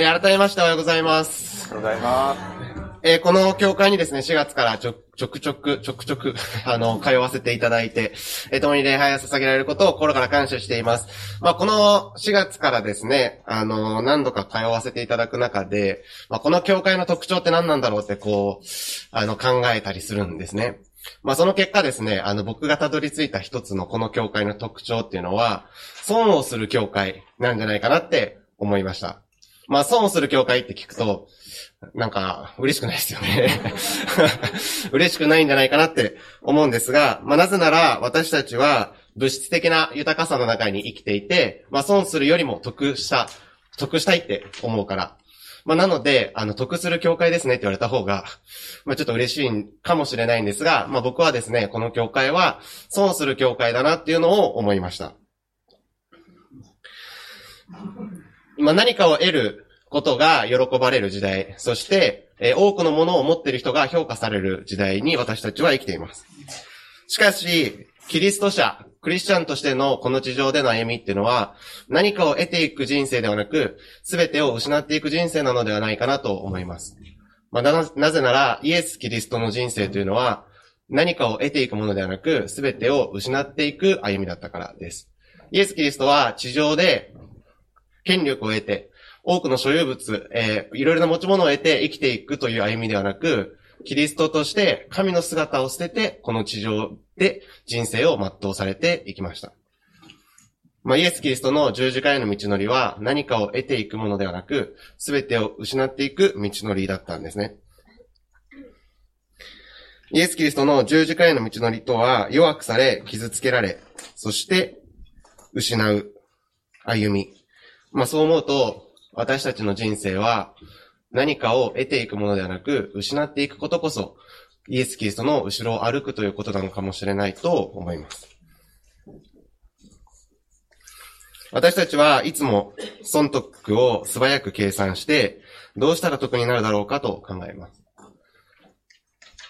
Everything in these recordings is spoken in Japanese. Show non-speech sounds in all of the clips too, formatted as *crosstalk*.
えー改めましておはようございます。おはようございまえーこの教会にですね、4月からちょ、ちょくちょく、ちょくちょく、*laughs* あの、通わせていただいて、えー共に礼拝を捧げられることを心から感謝しています。まあ、この4月からですね、あの、何度か通わせていただく中で、まあ、この教会の特徴って何なんだろうってこう、あの、考えたりするんですね。まあ、その結果ですね、あの、僕がたどり着いた一つのこの教会の特徴っていうのは、損をする教会なんじゃないかなって思いました。まあ、損する教会って聞くと、なんか、嬉しくないですよね。*laughs* 嬉しくないんじゃないかなって思うんですが、まあ、なぜなら、私たちは、物質的な豊かさの中に生きていて、まあ、損するよりも得した、得したいって思うから。まあ、なので、あの、得する教会ですねって言われた方が、まあ、ちょっと嬉しいかもしれないんですが、まあ、僕はですね、この教会は、損する教会だなっていうのを思いました。まあ、何かを得ることが喜ばれる時代、そして、えー多くのものを持っている人が評価される時代に私たちは生きています。しかし、キリスト者、クリスチャンとしてのこの地上での歩みっていうのは、何かを得ていく人生ではなく、すべてを失っていく人生なのではないかなと思います。まあ、な、なぜなら、イエス・キリストの人生というのは、何かを得ていくものではなく、すべてを失っていく歩みだったからです。イエス・キリストは地上で権力を得て、多くの所有物、えーいろいろな持ち物を得て生きていくという歩みではなく、キリストとして神の姿を捨てて、この地上で人生を全うされていきました。まあ、イエス・キリストの十字架への道のりは何かを得ていくものではなく、すべてを失っていく道のりだったんですね。イエス・キリストの十字架への道のりとは、弱くされ、傷つけられ、そして、失う歩み。まあそう思うと、私たちの人生は何かを得ていくものではなく、失っていくことこそ、イエス・キリストの後ろを歩くということなのかもしれないと思います。私たちはいつも損得を素早く計算して、どうしたら得になるだろうかと考えます。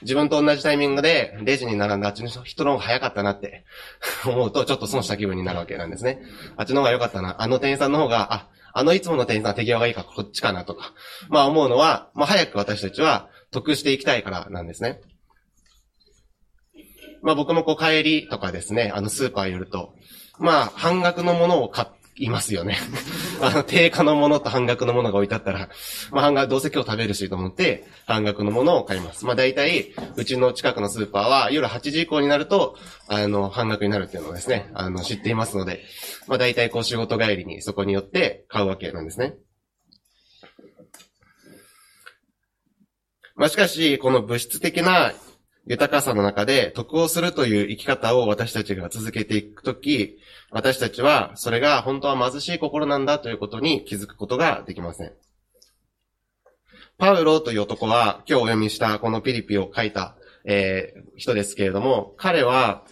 自分と同じタイミングでレジに並んだあっちの人の方が早かったなって *laughs* 思うとちょっと損した気分になるわけなんですね。あっちの方が良かったな。あの店員さんの方が、あ、あのいつもの店員さん手際がいいかこっちかなとか。まあ思うのは、まあ早く私たちは得していきたいからなんですね。まあ僕もこう帰りとかですね、あのスーパー寄ると、まあ半額のものを買いますよね。あの定価のものと半額のものが置いてあったら、まあ半額どうせ今日食べるしと思って半額のものを買います。まあ大体、うちの近くのスーパーは夜8時以降になると、あの半額になるっていうのをですね、あの知っていますので、まあ大体こう仕事帰りにそこによって買うわけなんですね。まあしかし、この物質的な豊かさの中で得をするという生き方を私たちが続けていくとき、私たちはそれが本当は貧しい心なんだということに気づくことができません。パウロという男は今日お読みしたこのピリピを書いた、えー人ですけれども、彼は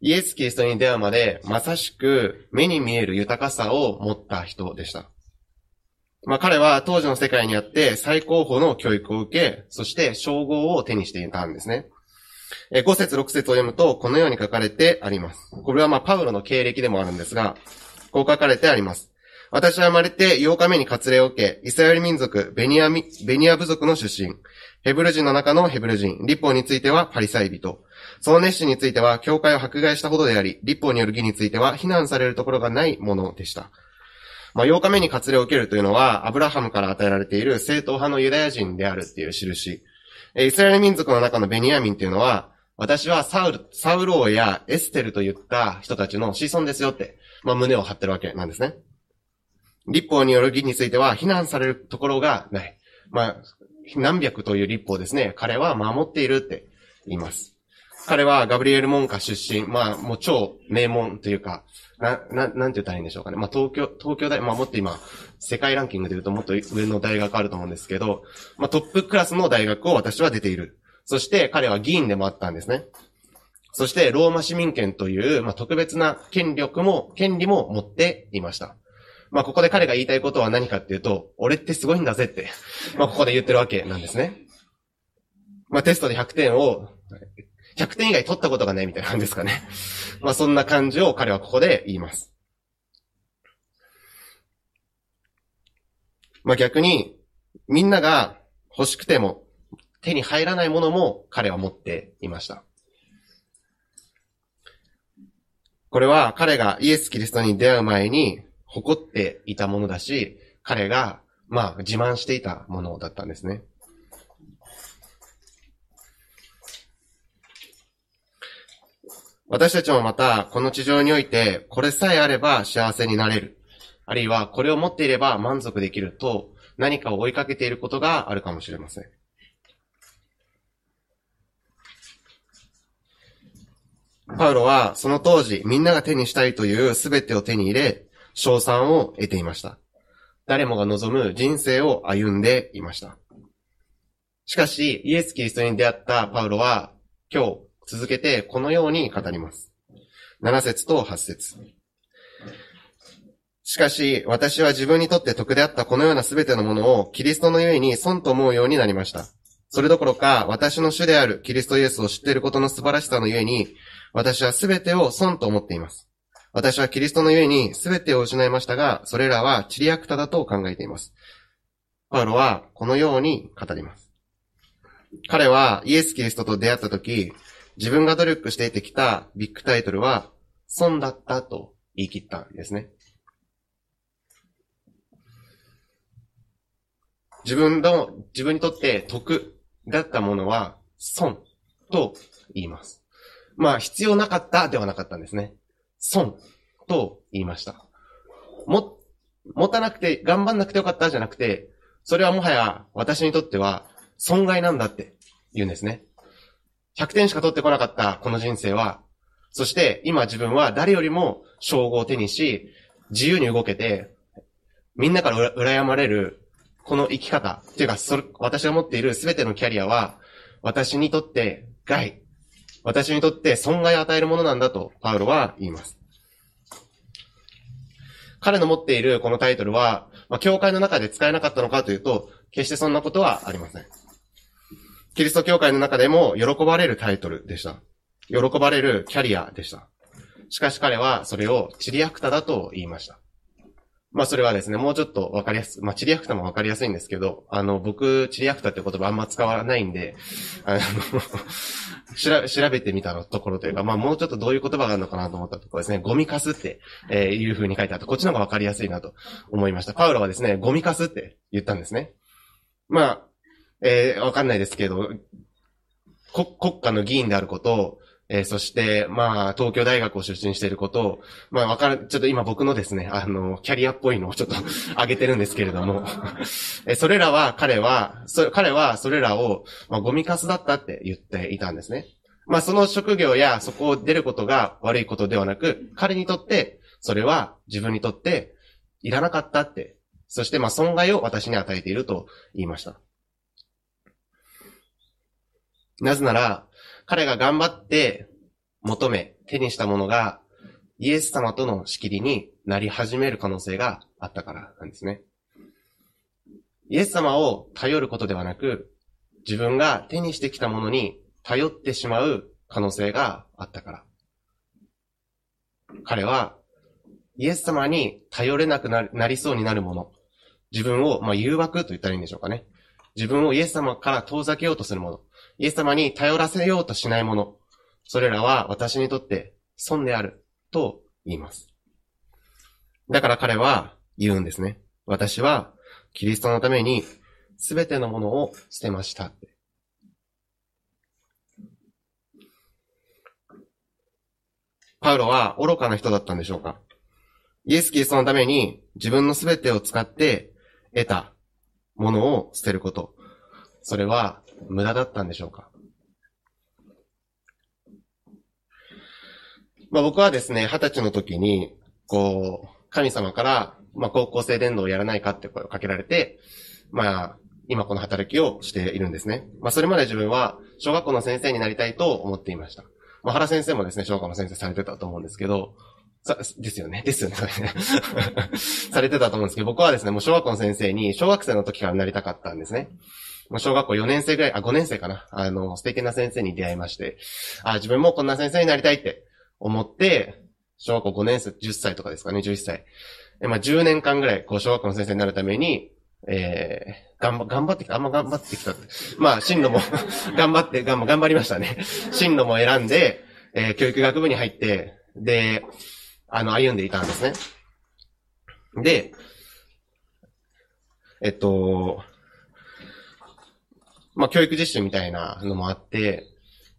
イエス・キリストに出会うまでまさしく目に見える豊かさを持った人でした。まあ彼は当時の世界にあって最高峰の教育を受け、そして称号を手にしていたんですね。え5節6節を読むとこのように書かれてあります。これはまパウロの経歴でもあるんですが、こう書かれてあります。私は生まれて8日目に割礼を受け、イスラエル民族、ベニヤミ、ベニヤ部族の出身。ヘブル人の中のヘブル人。立法についてはパリサイ人。その熱心については、教会を迫害したほどであり、立法による義については、非難されるところがないものでした。まあ、8日目に割礼を受けるというのは、アブラハムから与えられている正統派のユダヤ人であるっていう印。えイスラエル民族の中のベニヤミンっていうのは、私はサウル、サウル王やエステルといった人たちの子孫ですよって、まあ、胸を張ってるわけなんですね。立法による義については非難されるところがない。まあ、何百という立法ですね。彼は守っているって言います。彼はガブリエル門下出身。まあ、もう超名門というか、な、な、なんて言ったらいいんでしょうかね。まあ、東京、東京大、まあ、もっと今、世界ランキングで言うともっと上の大学あると思うんですけど、まあ、トップクラスの大学を私は出ている。そして彼は議員でもあったんですね。そして、ローマ市民権という、まあ、特別な権力も、権利も持っていました。まあ、ここで彼が言いたいことは何かっていうと、俺ってすごいんだぜって、まあ、ここで言ってるわけなんですね。まあ、テストで100点を、100点以外取ったことがないみたいなんですかね。*laughs* まあ、そんな感じを彼はここで言います。まあ逆に、みんなが欲しくても手に入らないものも彼は持っていました。これは彼がイエス・キリストに出会う前に誇っていたものだし、彼が、まあ、自慢していたものだったんですね。私たちもまた、この地上において、これさえあれば幸せになれる。あるいは、これを持っていれば満足できると、何かを追いかけていることがあるかもしれません。パウロは、その当時、みんなが手にしたいという全てを手に入れ、賞賛を得ていました。誰もが望む人生を歩んでいました。しかし、イエス・キリストに出会ったパウロは、今日、続けてこのように語ります。7節と8節しかし、私は自分にとって得であったこのような全てのものをキリストのゆえに損と思うようになりました。それどころか、私の主であるキリストイエスを知っていることの素晴らしさのゆえに、私は全てを損と思っています。私はキリストのゆえに全てを失いましたが、それらはチリアクタだと考えています。パウロはこのように語ります。彼はイエス・キリストと出会った時、自分が努力して得てきたビッグタイトルは、損だったと言い切ったんですね。自分の、自分にとって得だったものは損と言います。まあ、必要なかったではなかったんですね。損と言いました。も、持たなくて、頑張んなくてよかったじゃなくて、それはもはや私にとっては損害なんだって言うんですね。100点しか取ってこなかったこの人生は、そして今自分は誰よりも称号を手にし、自由に動けて、みんなから羨まれるこの生き方、っていうか、それ、私が持っている全てのキャリアは、私にとって害、私にとって損害を与えるものなんだと、パウロは言います。彼の持っているこのタイトルは、まあ、教会の中で使えなかったのかというと、決してそんなことはありません。キリスト教会の中でも喜ばれるタイトルでした。喜ばれるキャリアでした。しかし彼はそれをチリアクタだと言いました。まあそれはですね、もうちょっとわかりやす、まあチリアクタもわかりやすいんですけど、あの、僕、チリアクタって言葉あんま使わないんで、あの *laughs* 調べてみたところというか、まあもうちょっとどういう言葉があるのかなと思ったところですね、ゴミカスって、えー、いう風に書いてあって、こっちの方がわかりやすいなと思いました。パウロはですね、ゴミカスって言ったんですね。まあ、えー、わかんないですけど、国家の議員であることを、えー、そして、まあ、東京大学を出身していることを、まあ、わかる、ちょっと今僕のですね、あの、キャリアっぽいのをちょっと *laughs* 上げてるんですけれども、*laughs* え、それらは、彼は、そ彼はそれらを、まあ、ゴミカスだったって言っていたんですね。まあ、その職業やそこを出ることが悪いことではなく、彼にとって、それは自分にとっていらなかったって、そしてまあ、損害を私に与えていると言いました。なぜなら、彼が頑張って求め、手にしたものが、イエス様との仕切りになり始める可能性があったからなんですね。イエス様を頼ることではなく、自分が手にしてきたものに頼ってしまう可能性があったから。彼は、イエス様に頼れなくなりそうになるもの、自分を、まあ、誘惑と言ったらいいんでしょうかね。自分をイエス様から遠ざけようとするもの、イエス様に頼らせようとしないもの、それらは私にとって損であると言います。だから彼は言うんですね。私はキリストのために全てのものを捨てました。パウロは愚かな人だったんでしょうか？イエス・キリストのために自分の全てを使って得たものを捨てること。それは無駄だったんでしょうか？まあ僕はですね、二十歳の時に、こう、神様から、まあ高校生伝道をやらないかって声をかけられて、まあ、今この働きをしているんですね。まあそれまで自分は小学校の先生になりたいと思っていました。まあ原先生もですね、小学校の先生されてたと思うんですけど、さ、ですよね？ですよね。*laughs* されてたと思うんですけど、僕はですね、もう小学校の先生に小学生の時からなりたかったんですね。小学校4年生ぐらい、あ、5年生かな。あの、素敵な先生に出会いまして、あ、自分もこんな先生になりたいって思って、小学校5年生、10歳とかですかね、11歳。えまあ、10年間ぐらい、こう、小学校の先生になるために、えー、頑張、頑張ってきた、あんま頑張ってきた。まあ、進路も *laughs* 頑張って、頑張、頑張りましたね。進路も選んで、えー、教育学部に入って、で、あの、歩んでいたんですね。で、えっと、まあ、教育実習みたいなのもあって、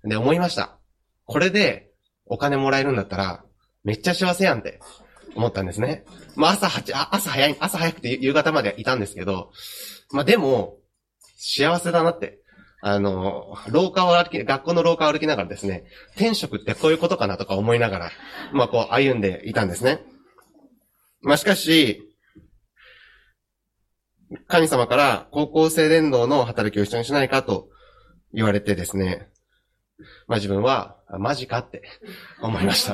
で、思いました。これでお金もらえるんだったら、めっちゃ幸せやんって思ったんですね。まあ、朝8、あ朝早い、朝早くて夕方までいたんですけど、まあ、でも、幸せだなって。あの、廊下を歩き、学校の廊下を歩きながらですね、転職ってこういうことかなとか思いながら、まあ、こう歩んでいたんですね。まあ、しかし、神様から高校生連動の働きを一緒にしないかと言われてですね、まあ自分は、マジかって思いました。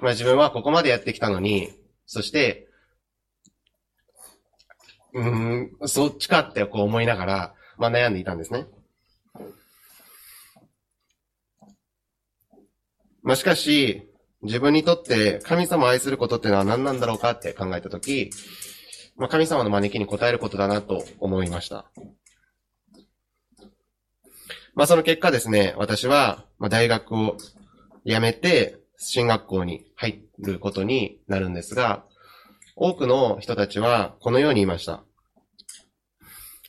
まあ自分はここまでやってきたのに、そして、うん、そっちかってこう思いながら、まあ悩んでいたんですね。まあしかし、自分にとって神様を愛することってのは何なんだろうかって考えたとき、まあ、神様の招きに応えることだなと思いました。まあ、その結果ですね、私は、ま大学を辞めて、進学校に入ることになるんですが、多くの人たちはこのように言いました。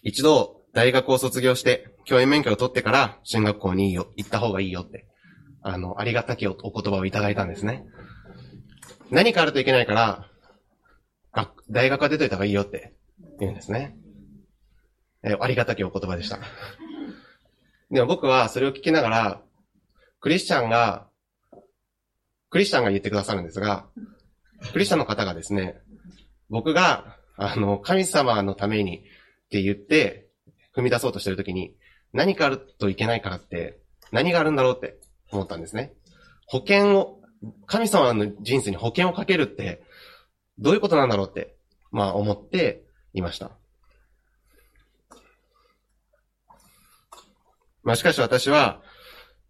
一度、大学を卒業して、教員免許を取ってから進学校に、行った方がいいよって、あの、ありがたきお言葉をいただいたんですね。何かあるといけないから、大学は出といた方がいいよって言うんですね。えありがたきお言葉でした。でも僕はそれを聞きながら、クリスチャンが、クリスチャンが言ってくださるんですが、クリスチャンの方がですね、僕が、あの、神様のためにって言って、踏み出そうとしてるときに、何かあるといけないからって、何があるんだろうって思ったんですね。保険を、神様の人生に保険をかけるって、どういうことなんだろうって、まあ思っていました。まあしかし私は、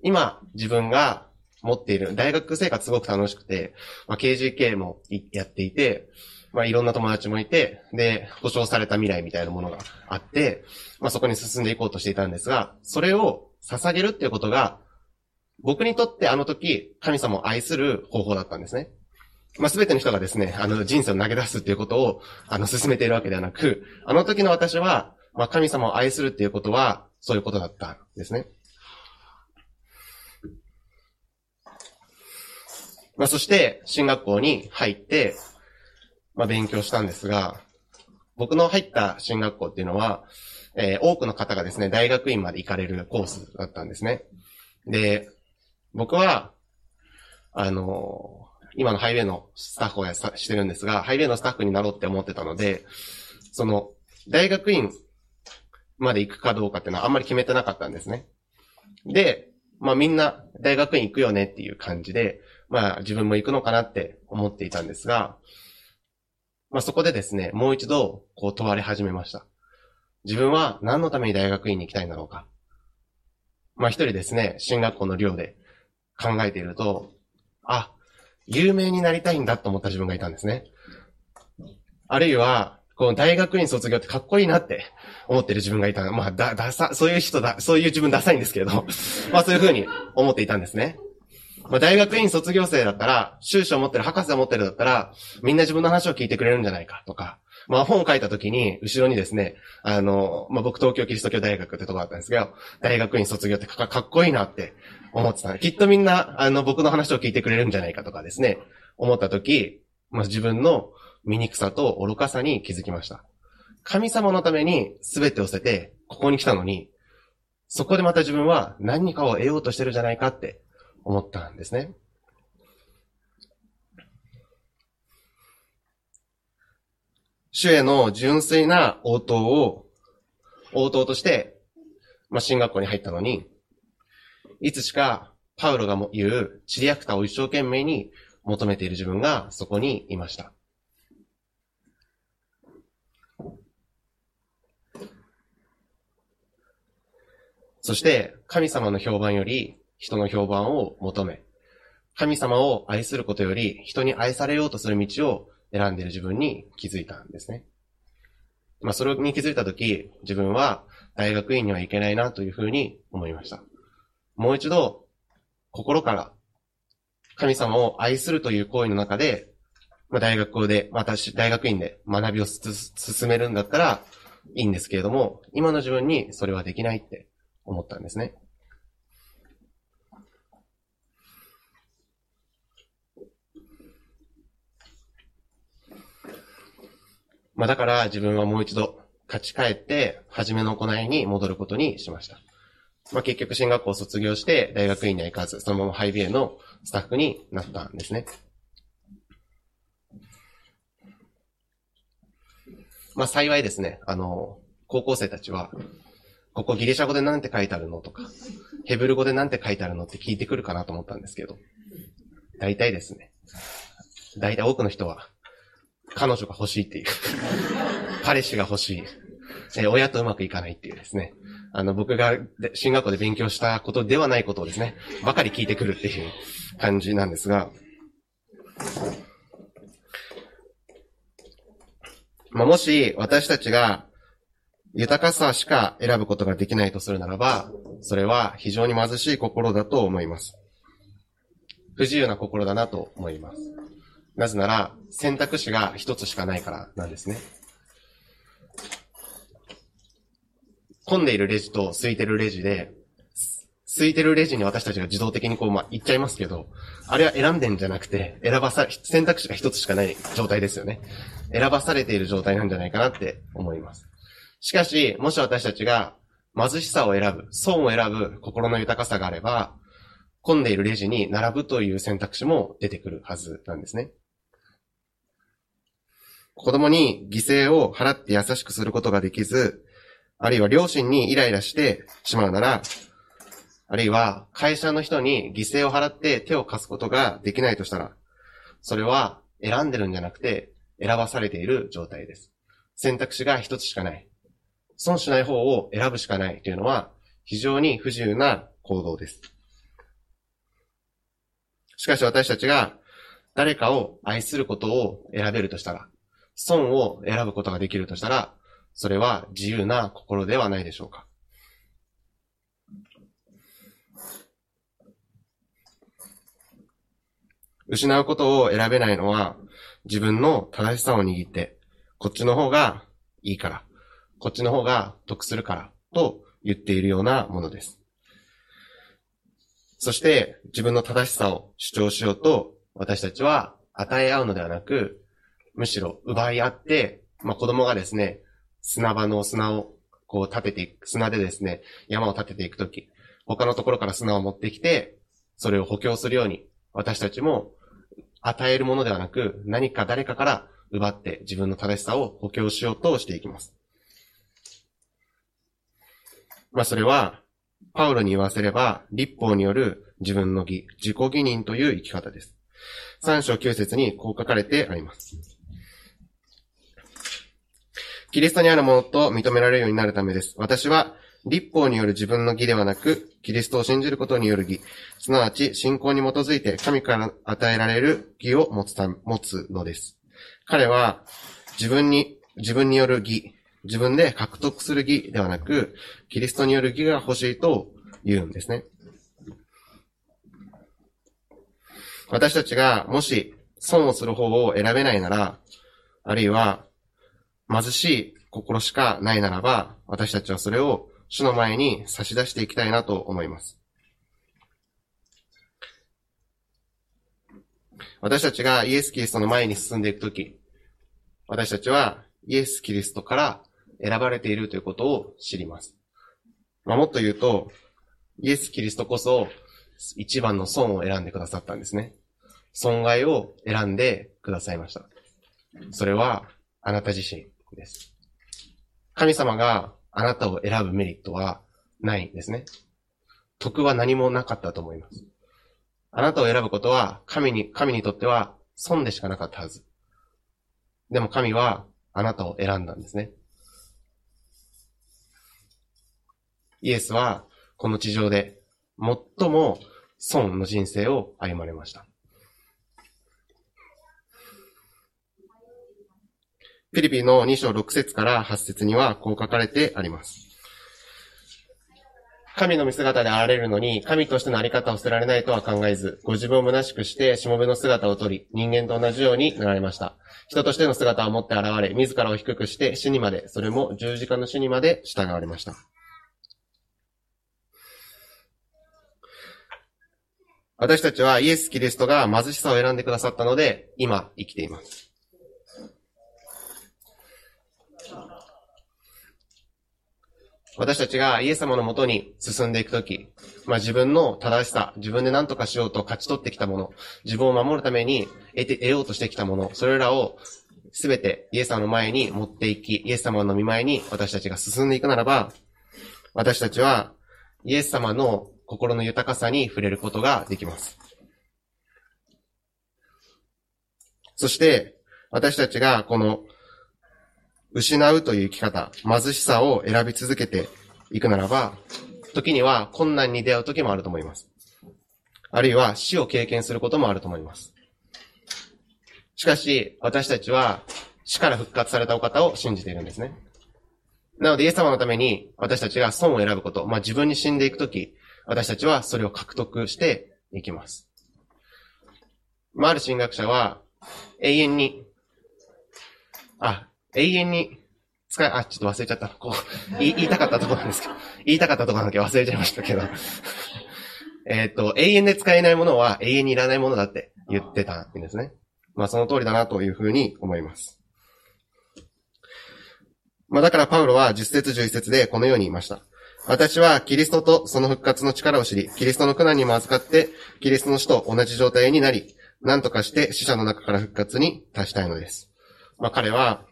今自分が持っている、大学生活すごく楽しくて、まあ KGK もやっていて、まあいろんな友達もいて、で、保証された未来みたいなものがあって、まあそこに進んでいこうとしていたんですが、それを捧げるっていうことが、僕にとってあの時、神様を愛する方法だったんですね。まあ、すべての人がですね、あの、人生を投げ出すっていうことを、あの、進めているわけではなく、あの時の私は、まあ、神様を愛するっていうことは、そういうことだったんですね。まあ、そして、進学校に入って、まあ、勉強したんですが、僕の入った進学校っていうのは、えー、多くの方がですね、大学院まで行かれるコースだったんですね。で、僕は、あの今のハイウェイのスタッフをやしてるんですが、ハイウェイのスタッフになろうって思ってたので、その、大学院まで行くかどうかっていうのはあんまり決めてなかったんですね。で、まあみんな大学院行くよねっていう感じで、まあ自分も行くのかなって思っていたんですが、まあそこでですね、もう一度こう問われ始めました。自分は何のために大学院に行きたいんだろうか。まあ一人ですね、進学校の寮で考えていると、あ、有名になりたいんだと思った自分がいたんですね。あるいは、この大学院卒業ってかっこいいなって思ってる自分がいた。まあ、だ、ださ、そういう人だ、そういう自分ダサいんですけれど、まあそういうふうに思っていたんですね。まあ大学院卒業生だったら、修士を持ってる、博士を持ってるだったら、みんな自分の話を聞いてくれるんじゃないかとか、まあ本を書いた時に、後ろにですね、あの、まあ僕東京キリスト教大学ってとこだったんですけど、大学院卒業ってかっこいいなって思ってた。きっとみんな、あの、僕の話を聞いてくれるんじゃないかとかですね、思った時、まあ自分の醜さと愚かさに気づきました。神様のために全てを捨てて、ここに来たのに、そこでまた自分は何かを得ようとしてるじゃないかって思ったんですね。主への純粋な応答を、応答として、まあ、進学校に入ったのに、いつしかパウロが言うチリアクタを一生懸命に求めている自分がそこにいました。そして、神様の評判より人の評判を求め、神様を愛することより人に愛されようとする道を選んでいる自分に気づいたんですね。まあ、それに気づいたとき、自分は大学院には行けないなというふうに思いました。もう一度、心から神様を愛するという行為の中で、まあ、大学で、私、大学院で学びを進めるんだったらいいんですけれども、今の自分にそれはできないって思ったんですね。まあだから自分はもう一度立ち返って、初めの行いに戻ることにしました。まあ結局進学校を卒業して大学院には行かず、そのままハイビエのスタッフになったんですね。まあ幸いですね、あの、高校生たちは、ここギリシャ語で何て書いてあるのとか、ヘブル語で何て書いてあるのって聞いてくるかなと思ったんですけど、大体ですね、大体多くの人は、彼女が欲しいっていう。彼氏が欲しい。え親とうまくいかないっていうですね。あの、僕が進学校で勉強したことではないことをですね、ばかり聞いてくるっていう感じなんですが、まあ、もし私たちが豊かさしか選ぶことができないとするならば、それは非常に貧しい心だと思います。不自由な心だなと思います。なぜなら、選択肢が一つしかないからなんですね。混んでいるレジと空いてるレジで、空いてるレジに私たちが自動的にこう、まあ、行っちゃいますけど、あれは選んでんじゃなくて、選ばさ、選択肢が一つしかない状態ですよね。選ばされている状態なんじゃないかなって思います。しかし、もし私たちが貧しさを選ぶ、損を選ぶ心の豊かさがあれば、混んでいるレジに並ぶという選択肢も出てくるはずなんですね。子供に犠牲を払って優しくすることができず、あるいは両親にイライラしてしまうなら、あるいは会社の人に犠牲を払って手を貸すことができないとしたら、それは選んでるんじゃなくて選ばされている状態です。選択肢が一つしかない。損しない方を選ぶしかないというのは非常に不自由な行動です。しかし私たちが誰かを愛することを選べるとしたら、損を選ぶことができるとしたら、それは自由な心ではないでしょうか？失うことを選べないのは、自分の正しさを握って、こっちの方がいいから、こっちの方が得するから、と言っているようなものです。そして、自分の正しさを主張しようと、私たちは与え合うのではなく、むしろ奪い合って、まあ、子供がですね、砂場の砂をこう立てていく、砂でですね、山を立てていくとき、他のところから砂を持ってきて、それを補強するように、私たちも与えるものではなく、何か誰かから奪って自分の正しさを補強しようとしていきます。まあそれは、パウロに言わせれば、立法による自分の義、自己義任という生き方です。三章九節にこう書かれてあります。キリストにあるものと認められるようになるためです。私は、立法による自分の義ではなく、キリストを信じることによる義、すなわち信仰に基づいて神から与えられる義を持つた持つのです。彼は、自分に、自分による義、自分で獲得する義ではなく、キリストによる義が欲しいと言うんですね。私たちがもし損をする方を選べないなら、あるいは貧しい心しかないならば、私たちはそれを主の前に差し出していきたいなと思います。私たちがイエス・キリストの前に進んでいくとき、私たちはイエス・キリストから選ばれているということを知ります。まあ、もっと言うと、イエス・キリストこそ一番の損を選んでくださったんですね。損害を選んでくださいました。それはあなた自身。です。神様があなたを選ぶメリットはないんですね。得は何もなかったと思います。あなたを選ぶことは神に、神にとっては損でしかなかったはず。でも神はあなたを選んだんですね。イエスはこの地上で最も損の人生を歩まれました。フィリピンの2章6節から8節にはこう書かれてあります。神の見姿であられるのに、神としてのあり方を捨てられないとは考えず、ご自分を虚しくして、しもべの姿をとり、人間と同じようになられました。人としての姿を持って現れ、自らを低くして、死にまで、それも十字架の死にまで従われました。私たちはイエス・キリストが貧しさを選んでくださったので、今生きています。私たちがイエス様のもとに進んでいくとき、まあ自分の正しさ、自分で何とかしようと勝ち取ってきたもの、自分を守るために得て、得ようとしてきたもの、それらをすべてイエス様の前に持っていき、イエス様の見前に私たちが進んでいくならば、私たちはイエス様の心の豊かさに触れることができます。そして、私たちがこの失うという生き方、貧しさを選び続けていくならば、時には困難に出会う時もあると思います。あるいは死を経験することもあると思います。しかし、私たちは死から復活されたお方を信じているんですね。なので、イエス様のために私たちが損を選ぶこと、まあ自分に死んでいくとき、私たちはそれを獲得していきます。まあ、ある神学者は、永遠に、あ、永遠に使い、あ、ちょっと忘れちゃった。こう、言いたかったとこなんですけど、*laughs* 言いたかったとこなんだけど忘れちゃいましたけど。*laughs* えっと、永遠で使えないものは永遠にいらないものだって言ってたんですね。まあその通りだなというふうに思います。まあだからパウロは10節11節でこのように言いました。私はキリストとその復活の力を知り、キリストの苦難にも預かって、キリストの死と同じ状態になり、何とかして死者の中から復活に達したいのです。まあ彼は、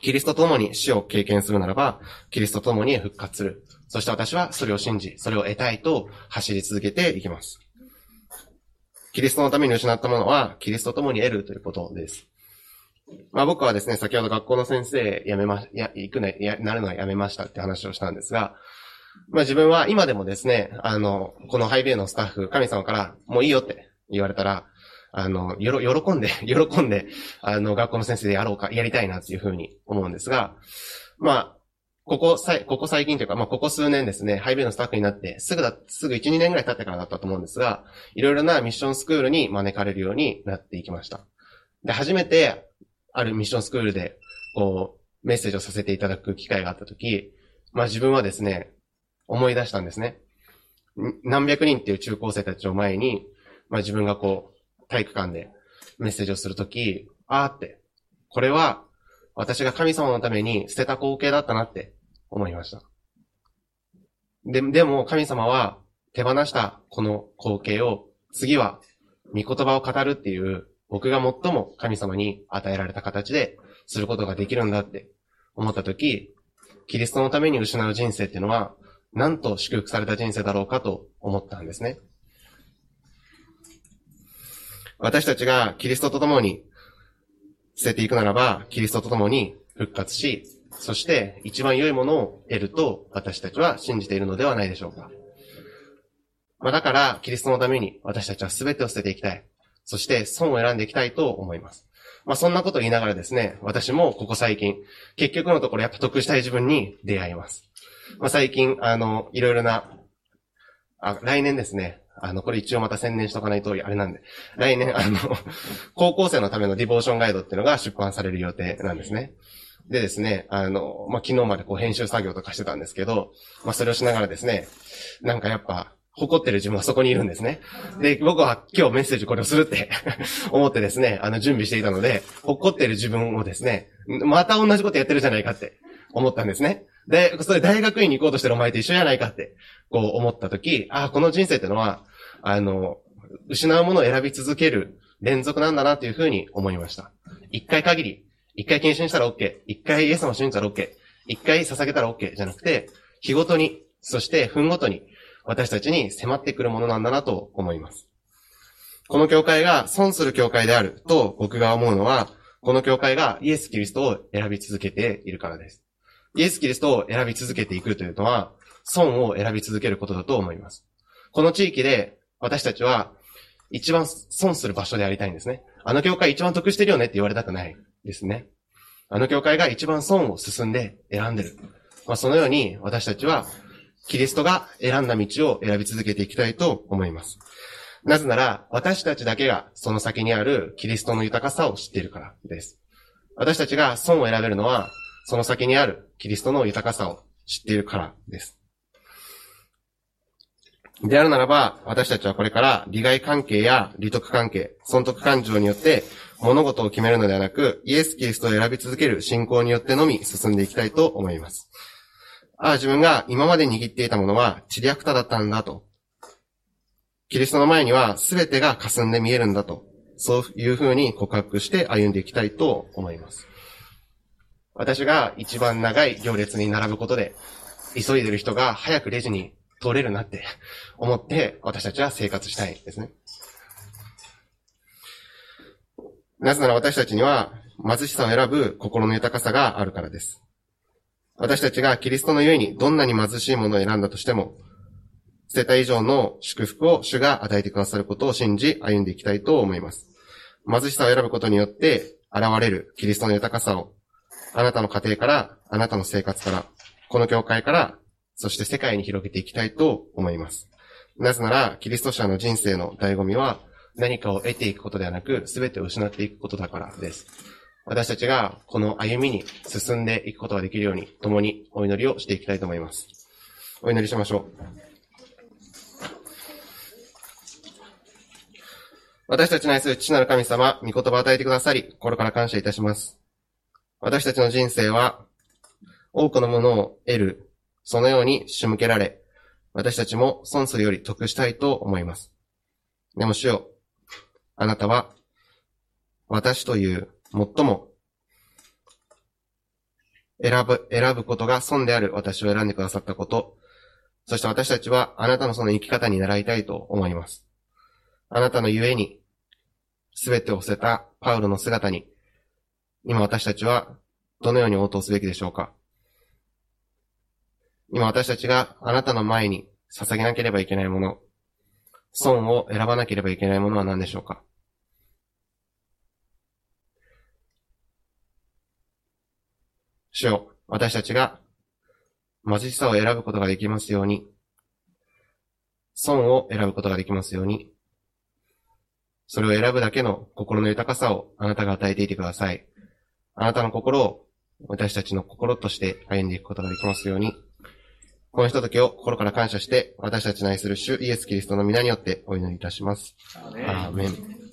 キリストと共に死を経験するならば、キリストと共に復活する。そして私はそれを信じ、それを得たいと走り続けていきます。キリストのために失ったものは、キリストと共に得るということです。まあ僕はですね、先ほど学校の先生辞めま、や、行くね、や、なるのは辞めましたって話をしたんですが、まあ自分は今でもですね、あの、このハイベイのスタッフ、神様からもういいよって言われたら、あの、よろ、喜んで、*laughs* 喜んで、あの、学校の先生でやろうか、やりたいなっていうふうに思うんですが、まあ、ここさい、ここ最近というか、まあ、ここ数年ですね、ハイベイのスタッフになって、すぐだ、すぐ1、2年ぐらい経ってからだったと思うんですが、いろいろなミッションスクールに招かれるようになっていきました。で、初めて、あるミッションスクールで、こう、メッセージをさせていただく機会があったとき、まあ自分はですね、思い出したんですね。何百人っていう中高生たちを前に、まあ自分がこう、体育館でメッセージをするとき、あーって、これは私が神様のために捨てた光景だったなって思いました。で、でも神様は手放したこの光景を次は御言葉を語るっていう僕が最も神様に与えられた形ですることができるんだって思ったとき、キリストのために失う人生っていうのは、なんと祝福された人生だろうかと思ったんですね。私たちがキリストと共に捨てていくならば、キリストと共に復活し、そして一番良いものを得ると私たちは信じているのではないでしょうか。まあ、だから、キリストのために私たちは全てを捨てていきたい。そして損を選んでいきたいと思います。まあ、そんなことを言いながらですね、私もここ最近、結局のところやっぱ得したい自分に出会います。まあ、最近、あの、いろいろな、あ、来年ですね、あの、これ一応また宣伝しとかないと、あれなんで、来年、あの、*laughs* 高校生のためのディボーションガイドっていうのが出版される予定なんですね。でですね、あの、まあ、昨日までこう編集作業とかしてたんですけど、まあ、それをしながらですね、なんかやっぱ、誇ってる自分はそこにいるんですね。で、僕は今日メッセージこれをするって *laughs* 思ってですね、あの、準備していたので、誇ってる自分をですね、また同じことやってるじゃないかって思ったんですね。で、それ大学院に行こうとしてるお前と一緒じゃないかって、こう思ったとき、ああ、この人生ってのは、あの、失うものを選び続ける連続なんだなというふうに思いました。一回限り、一回検診したら OK、一回イエス様信じたら OK、一回捧げたら OK じゃなくて、日ごとに、そして分ごとに、私たちに迫ってくるものなんだなと思います。この教会が損する教会であると僕が思うのは、この教会がイエス・キリストを選び続けているからです。イエス・キリストを選び続けていくというのは、損を選び続けることだと思います。この地域で私たちは一番損する場所でありたいんですね。あの教会一番得してるよねって言われたくないですね。あの教会が一番損を進んで選んでる。まあ、そのように私たちはキリストが選んだ道を選び続けていきたいと思います。なぜなら、私たちだけがその先にあるキリストの豊かさを知っているからです。私たちが損を選べるのは、その先にあるキリストの豊かさを知っているからです。であるならば、私たちはこれから利害関係や利得関係、損得感情によって物事を決めるのではなく、イエス・キリストを選び続ける信仰によってのみ進んでいきたいと思います。ああ、自分が今まで握っていたものは、チリアクタだったんだと。キリストの前には全てが霞んで見えるんだと。そういう風に告白して歩んでいきたいと思います。私が一番長い行列に並ぶことで、急いでる人が早くレジに通れるなって思って私たちは生活したいですね。なぜなら私たちには貧しさを選ぶ心の豊かさがあるからです。私たちがキリストのゆえにどんなに貧しいものを選んだとしても、捨てた以上の祝福を主が与えてくださることを信じ歩んでいきたいと思います。貧しさを選ぶことによって現れるキリストの豊かさを、あなたの家庭から、あなたの生活から、この教会から、そして世界に広げていきたいと思います。なぜなら、キリスト者の人生の醍醐味は、何かを得ていくことではなく、すべてを失っていくことだからです。私たちがこの歩みに進んでいくことができるように、共にお祈りをしていきたいと思います。お祈りしましょう。私たちの愛する父なる神様、御言葉を与えてくださり、心から感謝いたします。私たちの人生は、多くのものを得る、そのように仕向けられ、私たちも損するより得したいと思います。でも主よ、あなたは、私という最も選ぶ、選ぶことが損である私を選んでくださったこと、そして私たちはあなたのその生き方に習いたいと思います。あなたのゆえに、すべてを捨てたパウロの姿に、今私たちはどのように応答すべきでしょうか？今私たちがあなたの前に捧げなければいけないもの、損を選ばなければいけないものは何でしょうか？主よ、私たちが貧しさを選ぶことができますように、損を選ぶことができますように、それを選ぶだけの心の豊かさをあなたが与えていてください。あなたの心を私たちの心として歩んでいくことができますように、このひとときを心から感謝して、私たちの愛する主イエス・キリストの皆によってお祈りいたします。アーメン